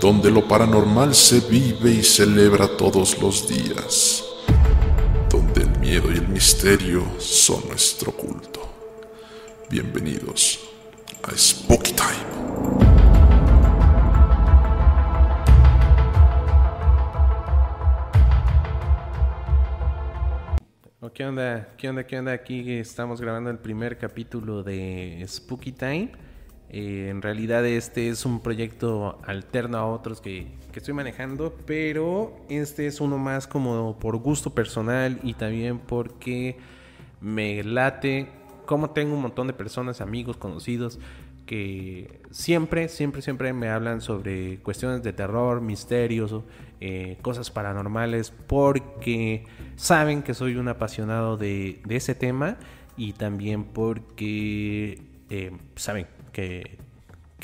donde lo paranormal se vive y celebra todos los días, donde el miedo y el misterio son nuestro culto. Bienvenidos a Spooky Time. ¿Qué onda? ¿Qué onda? ¿Qué onda? Aquí estamos grabando el primer capítulo de Spooky Time. Eh, en realidad este es un proyecto alterno a otros que, que, estoy manejando, pero este es uno más como por gusto personal y también porque me late, como tengo un montón de personas, amigos, conocidos, que siempre, siempre, siempre me hablan sobre cuestiones de terror, misterios, eh, cosas paranormales, porque saben que soy un apasionado de, ese tema y también porque eh, saben que,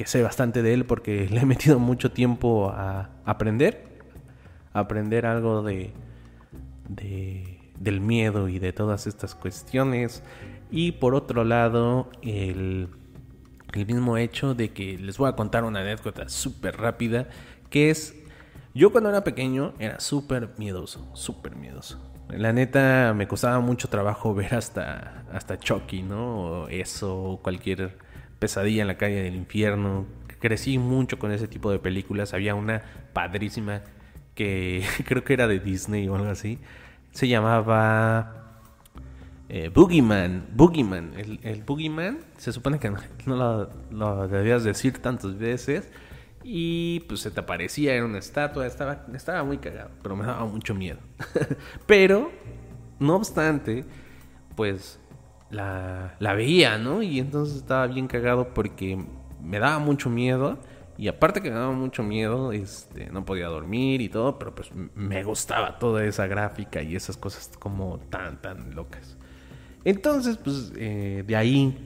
sé bastante de él porque le he metido mucho tiempo a aprender, aprender algo de, del miedo y de todas estas cuestiones. Y por otro lado, el, el mismo hecho de que les voy a contar una anécdota súper rápida, que es yo cuando era pequeño era súper miedoso, súper miedoso. La neta me costaba mucho trabajo ver hasta, hasta Chucky, ¿no? O eso, cualquier pesadilla en la calle del infierno. Crecí mucho con ese tipo de películas. Había una padrísima que creo que era de Disney o algo así. Se llamaba eh, Boogeyman. Boogeyman. El, el Boogeyman se supone que no, lo, debías decir tantas veces y pues se te aparecía, era una estatua, estaba, estaba muy cagado, pero me daba mucho miedo. pero, no obstante, pues la, la veía, ¿no? Y entonces estaba bien cagado porque me daba mucho miedo. Y aparte que me daba mucho miedo, este, no podía dormir y todo, pero pues me gustaba toda esa gráfica y esas cosas como tan, tan locas. Entonces, pues eh, de ahí,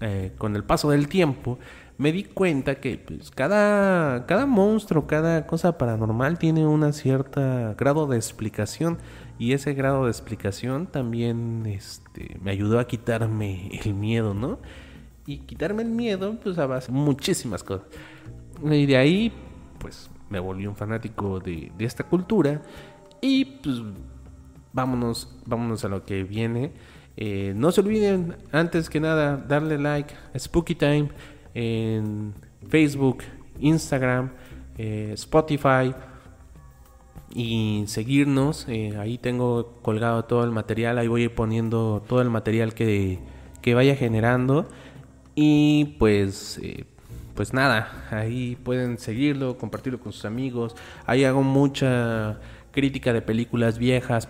eh, con el paso del tiempo, me di cuenta que pues, cada, cada monstruo, cada cosa paranormal tiene una cierta grado de explicación y ese grado de explicación también este, me ayudó a quitarme el miedo, ¿no? Y quitarme el miedo, pues a base de muchísimas cosas. Y de ahí, pues me volví un fanático de, de esta cultura y pues vámonos, vámonos a lo que viene. Eh, no se olviden, antes que nada, darle like a Spooky Time en Facebook, Instagram, eh, Spotify y seguirnos. Eh, ahí tengo colgado todo el material, ahí voy poniendo todo el material que, que vaya generando. Y pues, eh, pues nada, ahí pueden seguirlo, compartirlo con sus amigos. Ahí hago mucha crítica de películas viejas,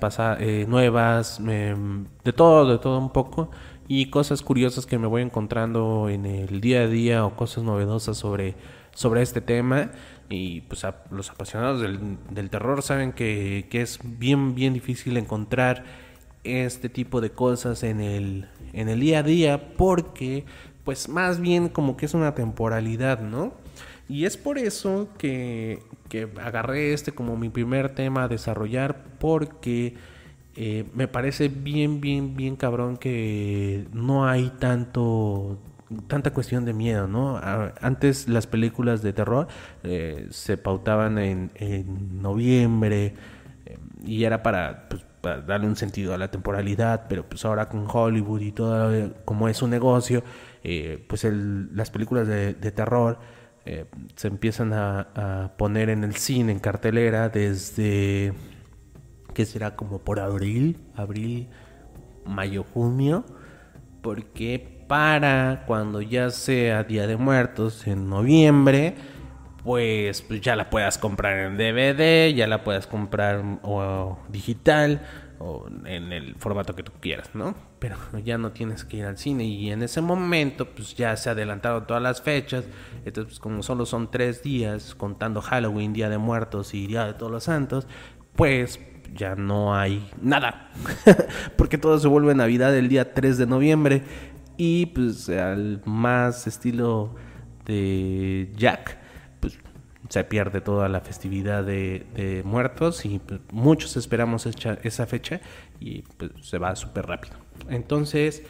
nuevas, em, de todo, de todo un poco y cosas curiosas que me voy encontrando en el día a día o cosas novedosas sobre, sobre este tema. Y pues los apasionados del, terror saben que, es bien, bien difícil encontrar este tipo de cosas en el, en el día a día porque pues más bien como que es una temporalidad, ¿no? Y es por eso que, que agarré este como mi primer tema a desarrollar porque eh, me parece bien, bien, bien cabrón que no hay tanto tanta cuestión de miedo, ¿no? Antes las películas de terror eh, se pautaban en, noviembre eh, y era para, pues, para, darle un sentido a la temporalidad, pero pues ahora con Hollywood y todo, como es un negocio, pues las películas de, terror se empiezan a poner en el cine, en cartelera, desde que será como por abril, abril, mayo, junio, porque para cuando ya sea Día de Muertos en noviembre, pues, ya la puedas comprar en DVD, ya la puedas comprar o digital o en el formato que tú quieras, ¿no? Pero ya no tienes que ir al cine y en ese momento pues ya se adelantaron todas las fechas, entonces pues, como solo son tres días contando Halloween, Día de Muertos y Día de Todos los Santos, pues ya no hay nada. Porque todo se vuelve Navidad el día 3 de noviembre. Y pues al más estilo de Jack, pues se pierde toda la festividad de, muertos y pues, muchos esperamos esa fecha y pues se va súper rápido. Entonces,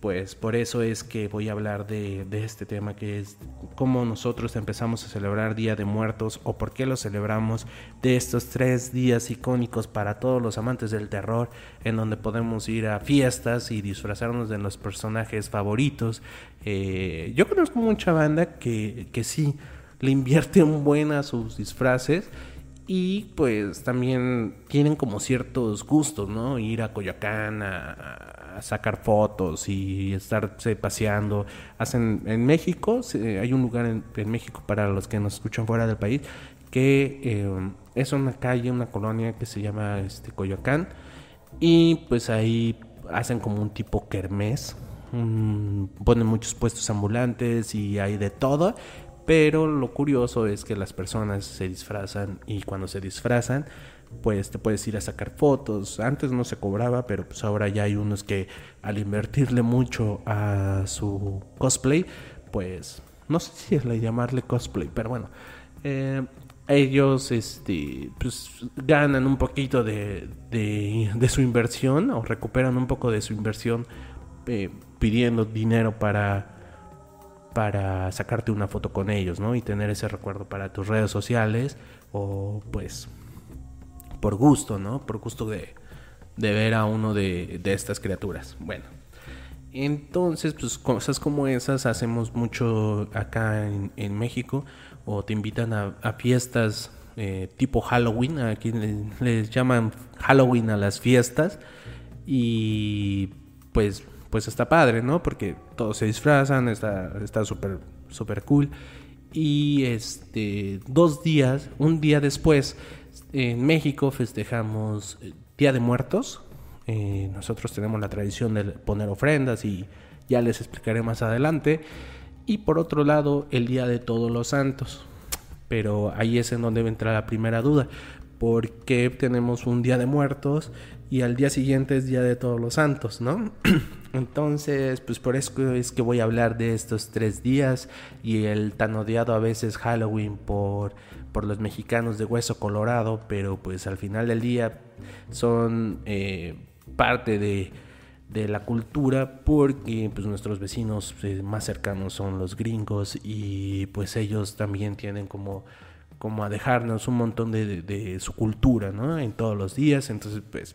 pues por eso es que voy a hablar de, este tema que es cómo nosotros empezamos a celebrar Día de Muertos o por qué lo celebramos de estos tres días icónicos para todos los amantes del terror en donde podemos ir a fiestas y disfrazarnos de los personajes favoritos. Eh, yo conozco mucha banda que, que sí le invierte un buen a sus disfraces y pues también tienen como ciertos gustos, ¿no? Ir a Coyoacán a, sacar fotos y estarse paseando. Hacen en México, hay un lugar en, México para los que nos escuchan fuera del país que eh, es una calle, una colonia que se llama este, Coyoacán y pues ahí hacen como un tipo kermés. ponen muchos puestos ambulantes y hay de todo pero lo curioso es que las personas se disfrazan y cuando se disfrazan, pues te puedes ir a sacar fotos. Antes no se cobraba, pero pues ahora ya hay unos que al invertirle mucho a su cosplay, pues no sé si es la llamarle cosplay, pero bueno, eh, ellos este, pues, ganan un poquito de, de, su inversión o recuperan un poco de su inversión eh, pidiendo dinero para para sacarte una foto con ellos, ¿no? Y tener ese recuerdo para tus redes sociales o pues por gusto, ¿no? Por gusto de, ver a uno de, estas criaturas. Bueno, entonces pues cosas como esas hacemos mucho acá en, México o te invitan a, fiestas eh, tipo Halloween, aquí les, llaman Halloween a las fiestas y pues pues está padre, ¿no? Porque todos se disfrazan, está súper súper cool. Y este, dos días, un día después, en México festejamos eh, Día de Muertos. Eh, nosotros tenemos la tradición de poner ofrendas y ya les explicaré más adelante. Y por otro lado, el Día de Todos los Santos. Pero ahí es en donde va a entrar la primera duda. ¿Por qué tenemos un Día de Muertos y al día siguiente es Día de Todos los Santos, ¿no? Entonces, pues por eso es que voy a hablar de estos tres días y el tan odiado a veces Halloween por, por los mexicanos de hueso colorado, pero pues al final del día son eh, parte de, de, la cultura porque pues nuestros vecinos eh, más cercanos son los gringos y pues ellos también tienen como como a dejarnos un montón de, de su cultura, ¿no? En todos los días, entonces pues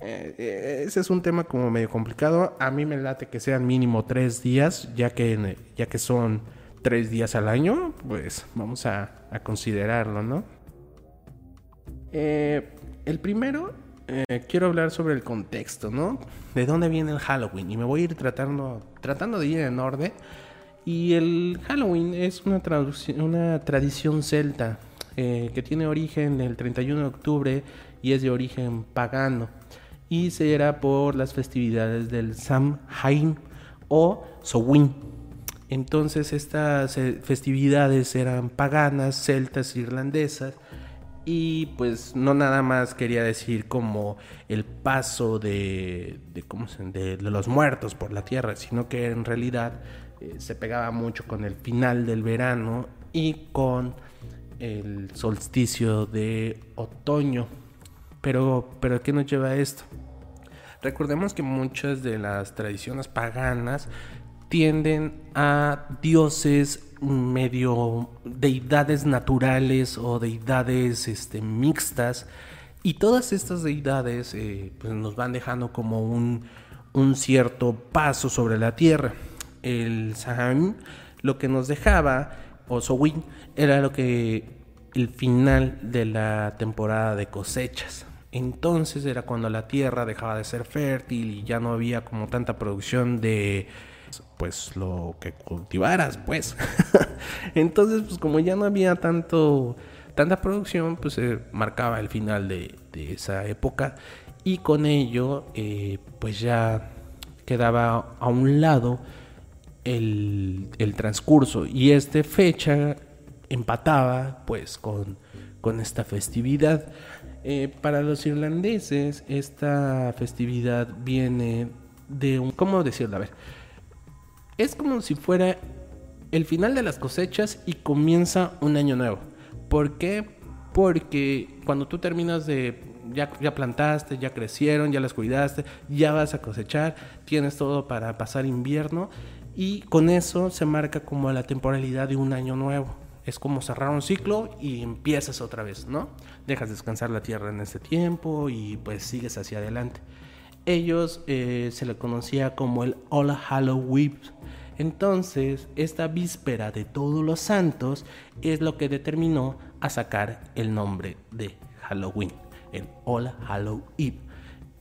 eh, eh, ese es un tema como medio complicado. A mí me late que sean mínimo tres días, ya que, ya que son tres días al año, pues vamos a, considerarlo, ¿no? Eh, el primero, quiero hablar sobre el contexto, ¿no? De dónde viene el Halloween. Y me voy a ir tratando, tratando de ir en orden. Y el Halloween es una, una tradición celta que tiene origen el 31 de octubre y es de origen pagano y será por las festividades del Samhain o Sowin. Entonces estas eh, festividades eran paganas, celtas, irlandesas y pues no nada más quería decir como el paso de, de, los muertos por la tierra, sino que en realidad eh, se pegaba mucho con el final del verano y con el solsticio de otoño. Pero, pero ¿qué nos lleva esto? Recordemos que muchas de las tradiciones paganas tienden a dioses medio deidades naturales o deidades este, mixtas y todas estas deidades eh, pues nos van dejando como un, un, cierto paso sobre la tierra. El Saham lo que nos dejaba, o Sowin, era lo que el final de la temporada de cosechas. Entonces era cuando la tierra dejaba de ser fértil y ya no había como tanta producción de pues lo que cultivaras, pues. Entonces, pues como ya no había tanto tanta producción, pues se marcaba el final de, esa época y con ello eh, pues ya quedaba a un lado el, el transcurso y esta fecha empataba pues con, con esta festividad. Eh, para los irlandeses, esta festividad viene de un... ¿Cómo decirlo? A ver. Es como si fuera el final de las cosechas y comienza un año nuevo. ¿Por qué? Porque cuando tú terminas de, ya, ya plantaste, ya crecieron, ya las cuidaste, ya vas a cosechar, tienes todo para pasar invierno y con eso se marca como la temporalidad de un año nuevo. Es como cerrar un ciclo y empiezas otra vez, ¿no? Dejas descansar la tierra en ese tiempo y pues sigues hacia adelante. Ellos eh, se le conocía como el All Halloween. Entonces, esta víspera de todos los santos es lo que determinó a sacar el nombre de Halloween, el All Halloween.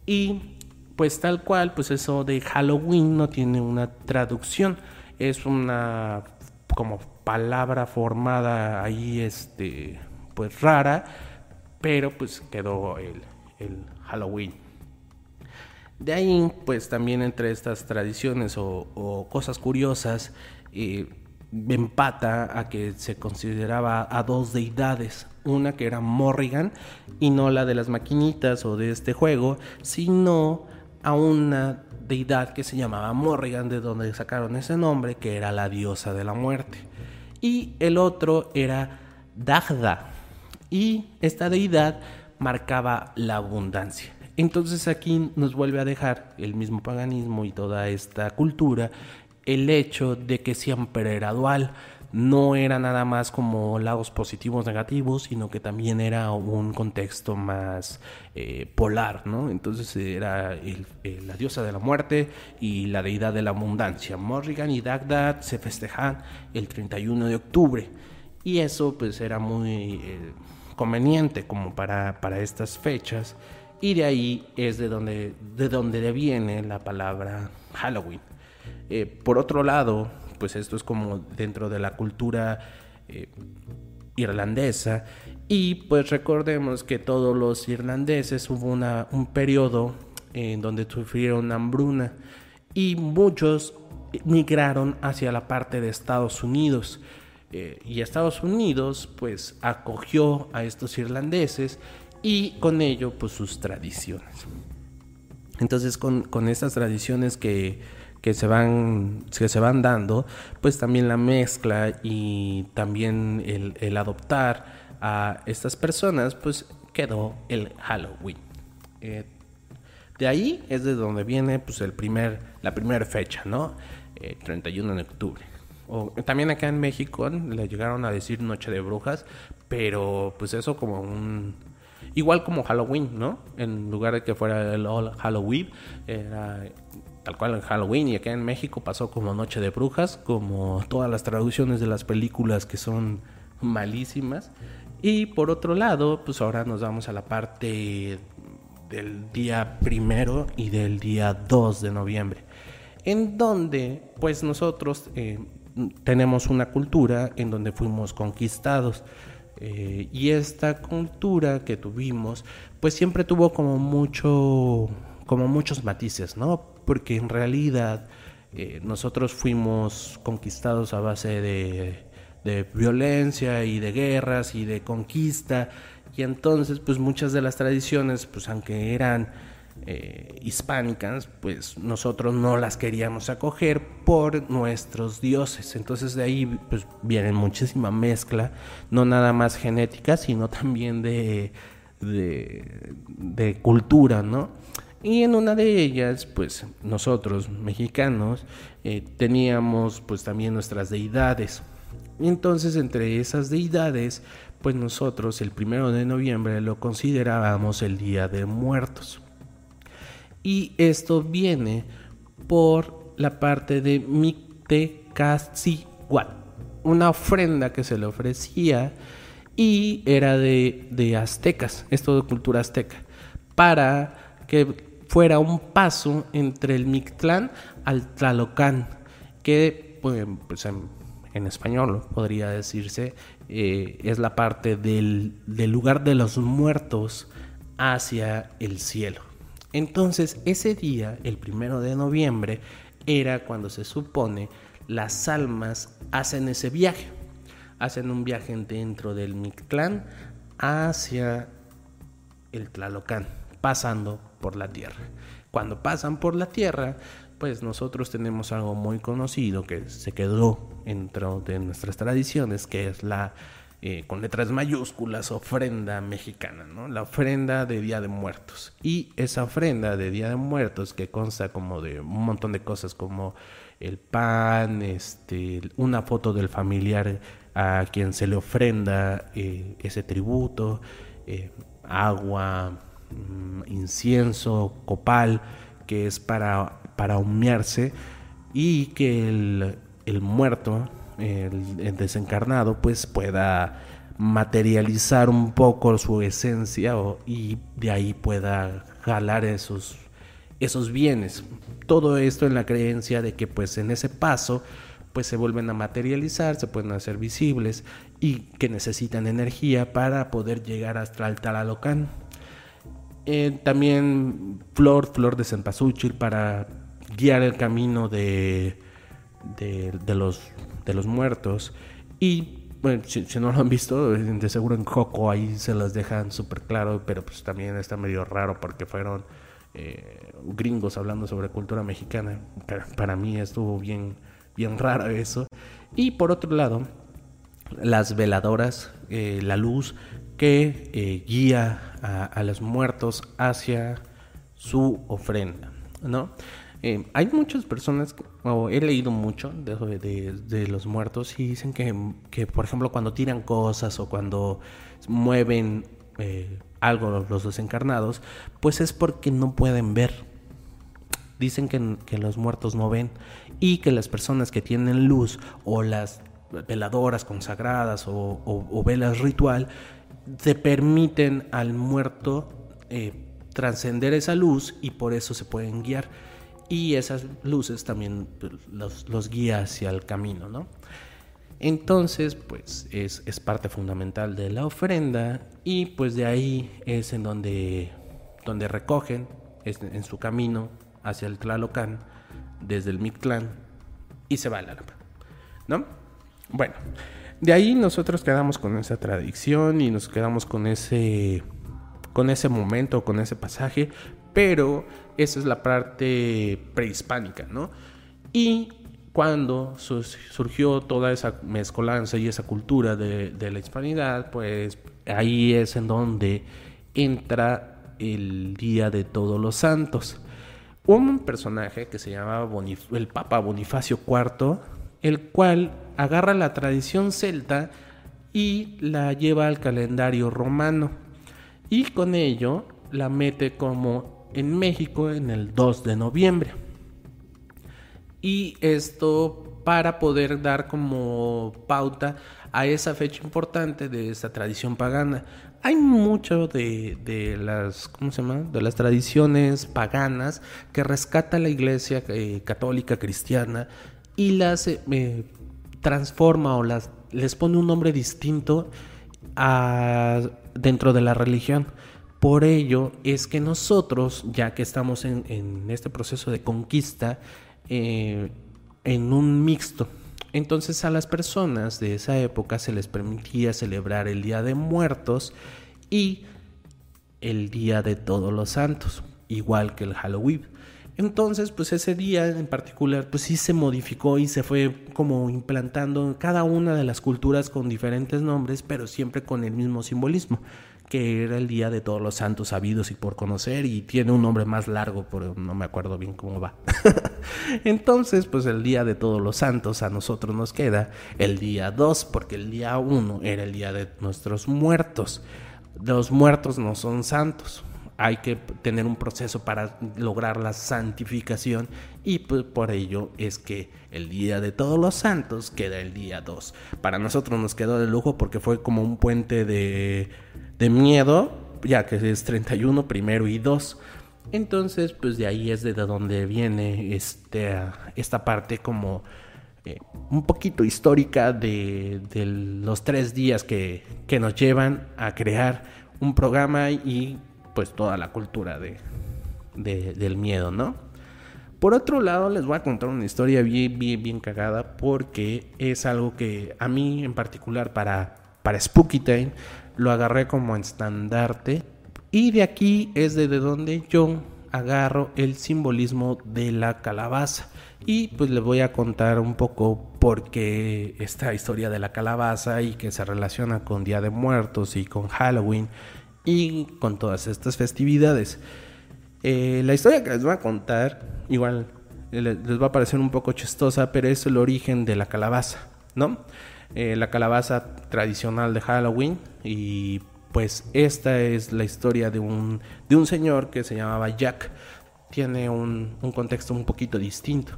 Y pues tal cual, pues eso de Halloween no tiene una traducción, es una como palabra formada ahí, este, pues rara, pero pues quedó el, Halloween. De ahí, pues también entre estas tradiciones o, cosas curiosas, eh, empata a que se consideraba a dos deidades, una que era Morrigan y no la de las maquinitas o de este juego, sino a una deidad que se llamaba Morrigan, de donde sacaron ese nombre, que era la diosa de la muerte. Y el otro era Dagda, y esta deidad marcaba la abundancia. Entonces aquí nos vuelve a dejar el mismo paganismo y toda esta cultura el hecho de que siempre era dual, no era nada más como lados positivos negativos, sino que también era un contexto más eh, polar, ¿no? Entonces era la diosa de la muerte y la deidad de la abundancia. Morrigan y Dagdad se festejan el 31 de octubre y eso pues era muy eh, conveniente como para, para estas fechas y de ahí es de donde, de donde viene la palabra Halloween. Eh, por otro lado, pues esto es como dentro de la cultura eh, irlandesa. Y pues recordemos que todos los irlandeses hubo una, un periodo en donde sufrieron hambruna y muchos migraron hacia la parte de Estados Unidos. Eh, y Estados Unidos pues acogió a estos irlandeses y con ello pues sus tradiciones. Entonces con, con estas tradiciones que que se van, se van dando, pues también la mezcla y también el, adoptar a estas personas, pues quedó el Halloween. Eh, de ahí es de donde viene pues el primer, la primera fecha, ¿no? 31 eh, de octubre. O, también acá en México le llegaron a decir Noche de Brujas, pero pues eso como un... Igual como Halloween, ¿no? En lugar de que fuera el All Halloween, era tal cual en Halloween y acá en México pasó como Noche de Brujas, como todas las traducciones de las películas que son malísimas. Y por otro lado, pues ahora nos vamos a la parte del día primero y del día 2 de noviembre, en donde pues nosotros eh, tenemos una cultura en donde fuimos conquistados. Eh, y esta cultura que tuvimos, pues siempre tuvo como mucho, como muchos matices, ¿no? porque en realidad eh, nosotros fuimos conquistados a base de, violencia y de guerras y de conquista y entonces pues muchas de las tradiciones pues aunque eran eh, hispánicas pues nosotros no las queríamos acoger por nuestros dioses entonces de ahí pues viene muchísima mezcla no nada más genética sino también de, de, cultura no y en una de ellas, pues nosotros, mexicanos, eh, teníamos pues también nuestras deidades. Entonces, entre esas deidades, pues nosotros el primero de noviembre lo considerábamos el Día de Muertos. Y esto viene por la parte de Mictecaciguat, una ofrenda que se le ofrecía y era de, de aztecas, esto de cultura azteca, para que fuera un paso entre el Mictlán al Tlalocán, que pues, pues en, español podría decirse eh, es la parte del, del lugar de los muertos hacia el cielo. Entonces ese día, el primero de noviembre, era cuando se supone las almas hacen ese viaje. Hacen un viaje dentro del Mictlán hacia el Tlalocán, pasando por la tierra. Cuando pasan por la tierra, pues nosotros tenemos algo muy conocido que se quedó dentro de nuestras tradiciones, que es la eh, con letras mayúsculas, ofrenda mexicana, ¿no? La ofrenda de Día de Muertos. Y esa ofrenda de Día de Muertos que consta como de un montón de cosas como el pan, este, una foto del familiar a quien se le ofrenda eh, ese tributo, eh, agua, mm, incienso, copal, que es para, para humearse y que el, el muerto, el, desencarnado, pues pueda materializar un poco su esencia y de ahí pueda jalar esos, esos bienes. Todo esto en la creencia de que pues en ese paso pues se vuelven a materializar, se pueden hacer visibles y que necesitan energía para poder llegar hasta el Talalocán. Eh, también flor, flor de cempasúchil para guiar el camino de, de, los, de los muertos. Y bueno, si, no lo han visto, de seguro en Coco ahí se las dejan súper claro, pero pues también está medio raro porque fueron eh, gringos hablando sobre cultura mexicana. para mí estuvo bien bien raro eso. Y por otro lado, las veladoras, eh, la luz que eh, guía a, los muertos hacia su ofrenda, ¿no? Eh, hay muchas personas, o he leído mucho de, los muertos y dicen que, que, por ejemplo, cuando tiran cosas o cuando mueven algo los desencarnados, pues es porque no pueden ver, dicen que, los muertos no ven y que las personas que tienen luz o las veladoras consagradas o, velas ritual te permiten al muerto eh, trascender esa luz y por eso se pueden guiar y esas luces también pues, los, guía hacia el camino, ¿no? Entonces, pues es, es, parte fundamental de la ofrenda y pues de ahí es en donde, donde recogen en su camino hacia el Tlalocan desde el Mictlán y se va al Arapa. ¿No? Bueno, de ahí nosotros quedamos con esa tradición y nos quedamos con ese con ese momento, con ese pasaje, pero esa es la parte prehispánica, ¿no? Y cuando surgió toda esa mezcolanza y esa cultura de, la hispanidad, pues ahí es en donde entra el Día de Todos los Santos un personaje que se llama el Papa Bonifacio IV, el cual agarra la tradición celta y la lleva al calendario romano. Y con ello la mete como en México en el 2 de noviembre. Y esto para poder dar como pauta a esa fecha importante de esta tradición pagana hay mucho de, las, ¿cómo se llama? De las tradiciones paganas que rescata la iglesia eh, católica cristiana y las eh, transforma o las, les pone un nombre distinto dentro de la religión. Por ello es que nosotros, ya que estamos en, este proceso de conquista, eh, en un mixto, entonces a las personas de esa época se les permitía celebrar el Día de Muertos y el Día de Todos los Santos, igual que el Halloween. Entonces, pues ese día en particular, pues sí se modificó y se fue como implantando cada una de las culturas con diferentes nombres, pero siempre con el mismo simbolismo que era el Día de Todos los Santos Sabidos y por conocer y tiene un nombre más largo, pero no me acuerdo bien cómo va. Entonces, pues el Día de Todos los Santos a nosotros nos queda el día 2, porque el día 1 era el Día de nuestros muertos. Los muertos no son santos. Hay que tener un proceso para lograr la santificación y pues por ello es que el Día de Todos los Santos queda el día 2. Para nosotros nos quedó de lujo porque fue como un puente de de miedo, ya que es 31, primero y 2. Entonces, pues de ahí es de donde viene este, esta parte como eh, un poquito histórica de, los tres días que, nos llevan a crear un programa y pues toda la cultura de, del miedo, ¿no? Por otro lado, les voy a contar una historia bien, bien, bien cagada porque es algo que a mí en particular para, para Spooky Time lo agarré como estandarte y de aquí es de donde yo agarro el simbolismo de la calabaza. Y pues les voy a contar un poco por qué esta historia de la calabaza y que se relaciona con Día de Muertos y con Halloween y con todas estas festividades. Eh, la historia que les voy a contar, igual les va a parecer un poco chistosa, pero es el origen de la calabaza, ¿no? Eh, la calabaza tradicional de Halloween y pues esta es la historia de un, de un señor que se llamaba Jack. Tiene un, un contexto un poquito distinto.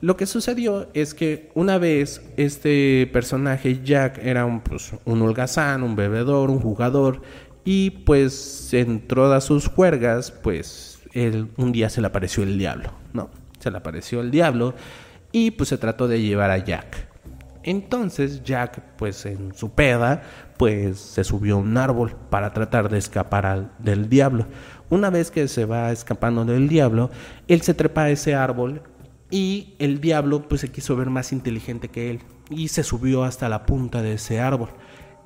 Lo que sucedió es que una vez este personaje Jack era un, pues, un holgazán, un bebedor, un jugador y pues en todas sus juergas pues él, un día se le apareció el diablo, ¿no? Se le apareció el diablo y pues se trató de llevar a Jack. Entonces Jack, pues en su peda, pues se subió a un árbol para tratar de escapar del diablo. Una vez que se va escapando del diablo, él se trepa a ese árbol y el diablo pues se quiso ver más inteligente que él y se subió hasta la punta de ese árbol.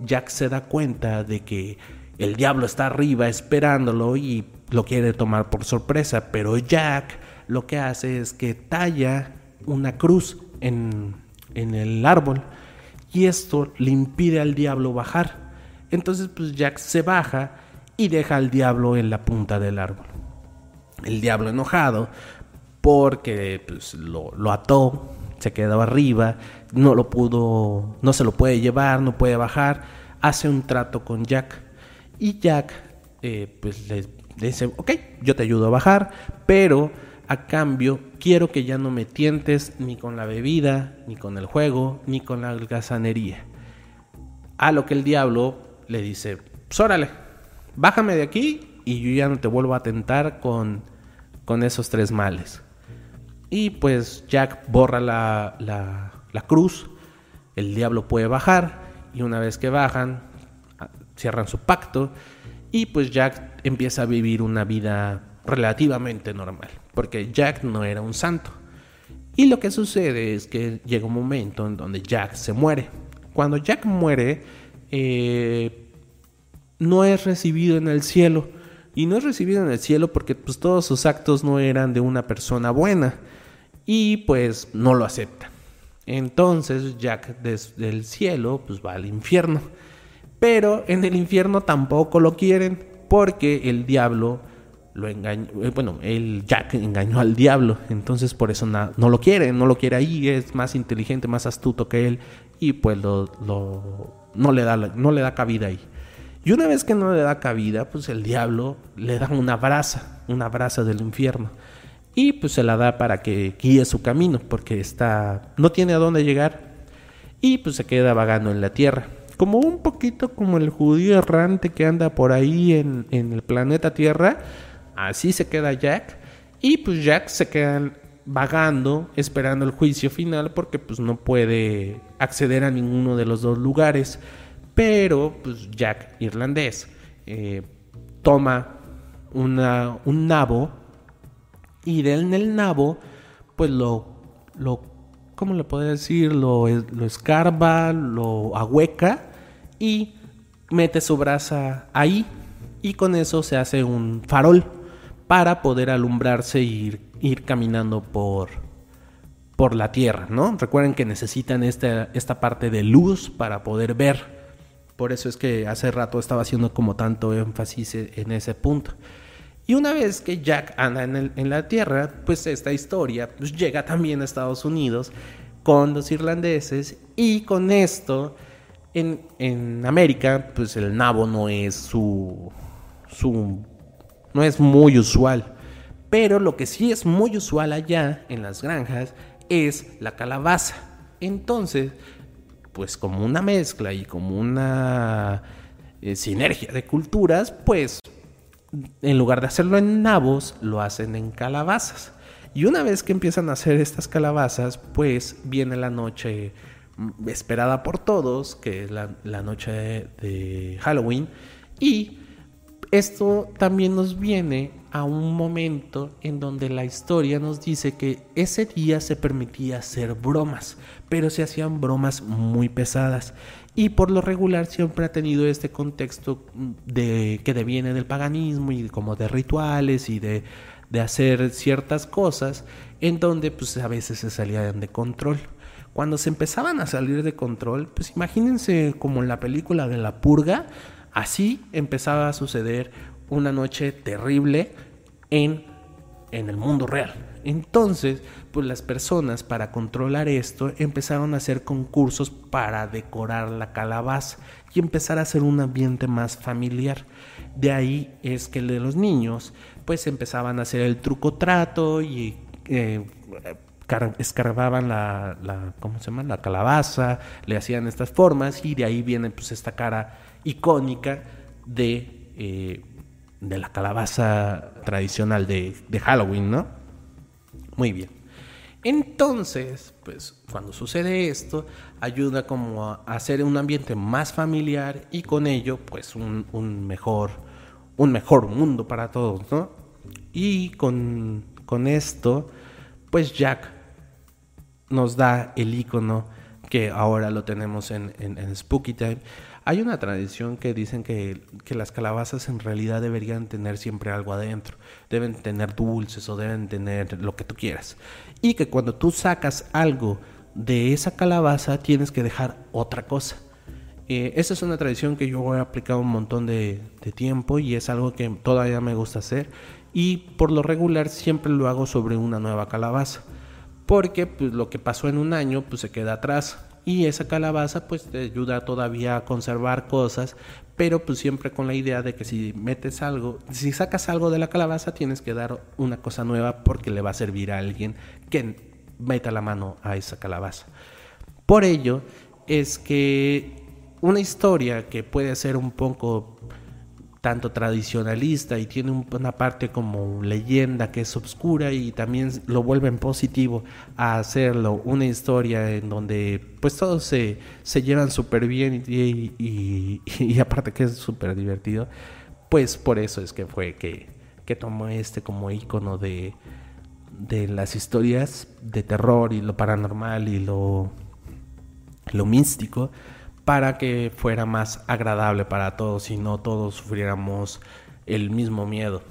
Jack se da cuenta de que el diablo está arriba esperándolo y lo quiere tomar por sorpresa, pero Jack lo que hace es que talla una cruz en en el árbol y esto le impide al diablo bajar. Entonces pues Jack se baja y deja al diablo en la punta del árbol. El diablo enojado porque pues, lo, ató, se quedó arriba, no lo pudo, no se lo puede llevar, no puede bajar, hace un trato con Jack y Jack eh, pues le dice, ok, yo te ayudo a bajar, pero a cambio, quiero que ya no me tientes ni con la bebida, ni con el juego, ni con la algazanería. A lo que el diablo le dice, pues órale, bájame de aquí y yo ya no te vuelvo a tentar con, con esos tres males. Y pues Jack borra la, la cruz, el diablo puede bajar y una vez que bajan, cierran su pacto y pues Jack empieza a vivir una vida relativamente normal porque Jack no era un santo. Y lo que sucede es que llega un momento en donde Jack se muere. Cuando Jack muere, eh, no es recibido en el cielo. Y no es recibido en el cielo porque pues, todos sus actos no eran de una persona buena. Y pues no lo acepta. Entonces Jack desde el cielo pues va al infierno. Pero en el infierno tampoco lo quieren porque el diablo lo engañó, eh, bueno, el Jack engañó al diablo, entonces por eso no lo quiere, no lo quiere ahí, es más inteligente, más astuto que él y pues lo, no, le da, no le da cabida ahí. Y una vez que no le da cabida, pues el diablo le da una brasa, una brasa del infierno. Y pues se la da para que guíe su camino, porque está, no tiene a dónde llegar. Y pues se queda vagando en la tierra. Como un poquito como el judío errante que anda por ahí en, en el planeta Tierra Así se queda Jack. Y pues Jack se queda vagando, esperando el juicio final, porque pues no puede acceder a ninguno de los dos lugares. Pero pues Jack, irlandés, eh, toma una, un nabo y de en el nabo, pues lo, lo ¿cómo le puedo decir? Lo, lo escarba, lo ahueca y mete su brasa ahí y con eso se hace un farol para poder alumbrarse e ir, ir caminando por, por la tierra, ¿no? Recuerden que necesitan esta, esta parte de luz para poder ver. Por eso es que hace rato estaba haciendo como tanto énfasis en ese punto. Y una vez que Jack anda en, en la tierra, pues esta historia pues llega también a Estados Unidos con los irlandeses y con esto en, en América pues el nabo no es su, su no es muy usual. Pero lo que sí es muy usual allá en las granjas es la calabaza. Entonces, pues como una mezcla y como una eh, sinergia de culturas, pues en lugar de hacerlo en nabos, lo hacen en calabazas. Y una vez que empiezan a hacer estas calabazas, pues viene la noche esperada por todos, que es la, noche de Halloween, y esto también nos viene a un momento en donde la historia nos dice que ese día se permitía hacer bromas, pero se hacían bromas muy pesadas. Y por lo regular siempre ha tenido este contexto de que deviene del paganismo y como de rituales y de, de hacer ciertas cosas en donde pues a veces se salían de control. Cuando se empezaban a salir de control, pues imagínense como en la película de la purga, así empezaba a suceder una noche terrible en, en el mundo real. Entonces, pues las personas para controlar esto empezaron a hacer concursos para decorar la calabaza y empezar a hacer un ambiente más familiar. De ahí es que de los niños pues empezaban a hacer el truco trato y eh, escarbaban la, ¿cómo se llama? la calabaza, le hacían estas formas y de ahí viene pues esta cara icónica de, eh, de la calabaza tradicional de, de Halloween, ¿no? Muy bien. Entonces, pues cuando sucede esto, ayuda como a hacer un ambiente más familiar y con ello, pues un, un mejor, un mejor mundo para todos, ¿no? Y con, con esto, pues Jack nos da el icono que ahora lo tenemos en, Spooky Time. Hay una tradición que dicen que, que, las calabazas en realidad deberían tener siempre algo adentro. Deben tener dulces o deben tener lo que tú quieras. Y que cuando tú sacas algo de esa calabaza tienes que dejar otra cosa. Eh, esa es una tradición que yo he aplicado un montón de, de tiempo y es algo que todavía me gusta hacer. Y por lo regular siempre lo hago sobre una nueva calabaza porque pues, lo que pasó en un año pues se queda atrás y esa calabaza pues te ayuda todavía a conservar cosas, pero pues siempre con la idea de que si metes algo, si sacas algo de la calabaza tienes que dar una cosa nueva porque le va a servir a alguien que meta la mano a esa calabaza. Por ello es que una historia que puede ser un poco tanto tradicionalista y tiene una parte como leyenda que es oscura y también lo vuelven positivo a hacerlo una historia en donde pues todos se, se llevan súper bien y, y, aparte que es súper divertido pues por eso es que fue que, que tomó este como icono de, de las historias de terror y lo paranormal y lo, lo místico para que fuera más agradable para todos y no todos sufriéramos el mismo miedo.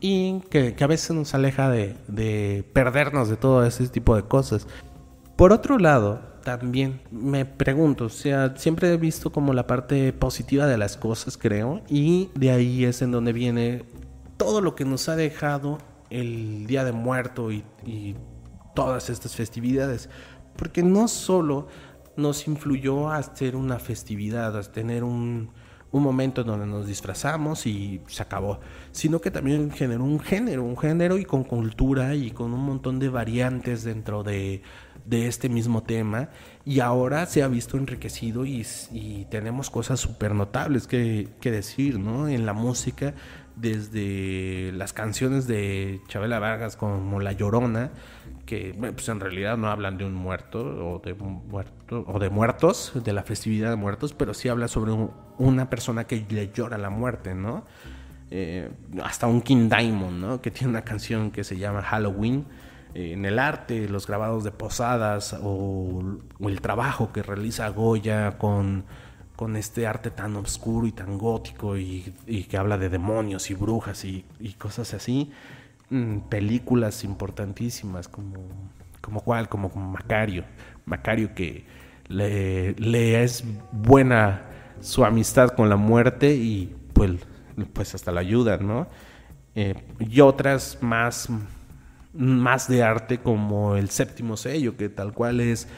Y que, a veces nos aleja de, perdernos de todo ese tipo de cosas. Por otro lado, también me pregunto, o sea, siempre he visto como la parte positiva de las cosas, creo, y de ahí es en donde viene todo lo que nos ha dejado el Día de Muerto y, y todas estas festividades. Porque no solo nos influyó a hacer una festividad, a tener un, un momento en donde nos disfrazamos y se acabó, sino que también generó un género, un género y con cultura y con un montón de variantes dentro de, de este mismo tema y ahora se ha visto enriquecido y, y tenemos cosas súper notables que, que, decir, ¿no? En la música, desde las canciones de Chabela Vargas como La Llorona, que pues en realidad no hablan de un muerto o de muerto o de muertos, de la festividad de muertos, pero sí habla sobre una persona que le llora la muerte, ¿no? Eh, hasta un King Diamond, ¿no? Que tiene una canción que se llama Halloween. Eh, en el arte, los grabados de posadas o, el trabajo que realiza Goya con, con este arte tan oscuro y tan gótico y, que habla de demonios y brujas y, cosas así películas importantísimas como, como cuál, como, Macario. Macario que le, es buena su amistad con la muerte y pues, pues hasta la ayuda, ¿no? Eh, y otras más, más de arte como el séptimo sello, que tal cual es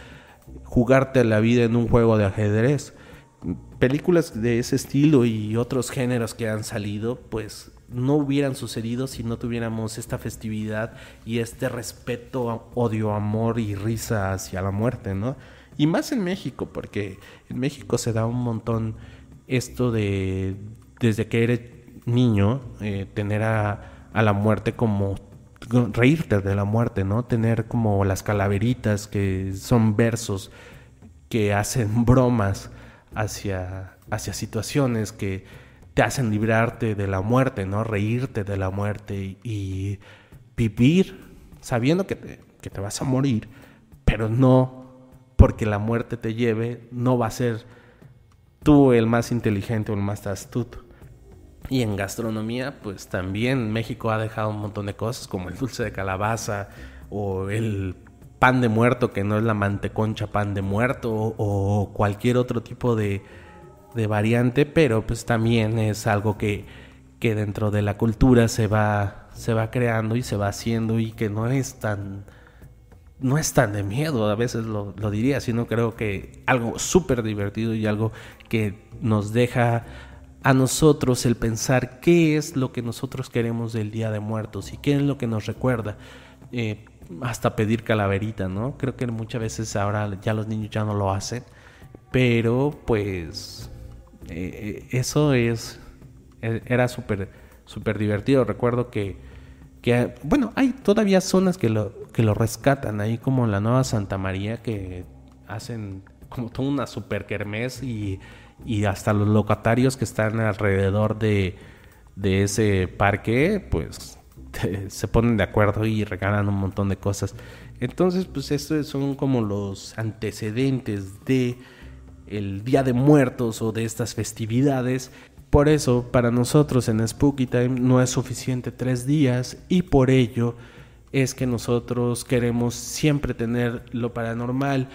jugarte la vida en un juego de ajedrez. Películas de ese estilo y otros géneros que han salido, pues no hubieran sucedido si no tuviéramos esta festividad y este respeto, odio, amor y risa hacia la muerte, ¿no? Y más en México, porque en México se da un montón esto de, desde que eres niño, eh, tener a, a la muerte como reírte de la muerte, ¿no? Tener como las calaveritas que son versos que hacen bromas hacia, hacia situaciones que te hacen librarte de la muerte, ¿no? Reírte de la muerte y, vivir sabiendo que te, que te vas a morir, pero no porque la muerte te lleve, no va a ser tú el más inteligente o el más astuto. Y en gastronomía, pues también México ha dejado un montón de cosas como el dulce de calabaza o el pan de muerto, que no es la manteconcha pan de muerto o cualquier otro tipo de, de variante, pero pues también es algo que, que dentro de la cultura se va, se va creando y se va haciendo y que no es tan no es tan de miedo, a veces lo, diría, sino creo que algo súper divertido y algo que nos deja a nosotros el pensar qué es lo que nosotros queremos del Día de Muertos y qué es lo que nos recuerda. Eh, hasta pedir calaverita, ¿no? Creo que muchas veces ahora ya los niños ya no lo hacen, pero pues eh, eso es e, era súper super divertido. Recuerdo que, que, bueno, hay todavía zonas que lo, que lo rescatan, ahí como la Nueva Santa María, que hacen como toda una super kermés y, y hasta los locatarios que están alrededor de, de ese parque, pues se ponen de acuerdo y regalan un montón de cosas. Entonces, pues estos son como los antecedentes de el Día de Muertos o de estas festividades. Por eso, para nosotros en Spooky Time no es suficiente tres días y por ello es que nosotros queremos siempre tener lo paranormal,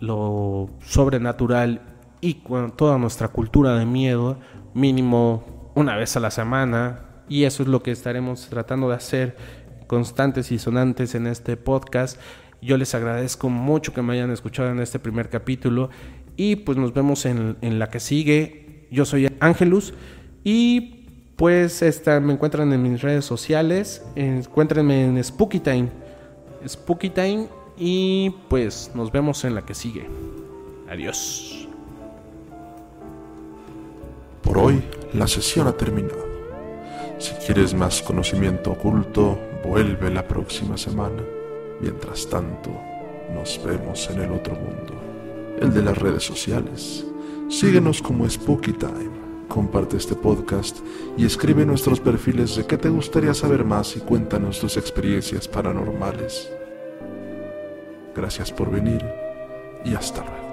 lo sobrenatural y toda nuestra cultura de miedo mínimo una vez a la semana y eso es lo que estaremos tratando de hacer constantes y sonantes en este podcast. Yo les agradezco mucho que me hayan escuchado en este primer capítulo y pues nos vemos en, la que sigue. Yo soy Angelus y pues me encuentran en mis redes sociales. Encuéntrenme en Spooky Time. Spooky Time y pues nos vemos en la que sigue. Adiós. Por hoy la sesión ha terminado. Si quieres más conocimiento oculto, vuelve la próxima semana. Mientras tanto, nos vemos en el otro mundo el de las redes sociales. Síguenos como Spooky Time. Comparte este podcast y escribe nuestros perfiles de qué te gustaría saber más y cuéntanos tus experiencias paranormales. Gracias por venir y hasta luego.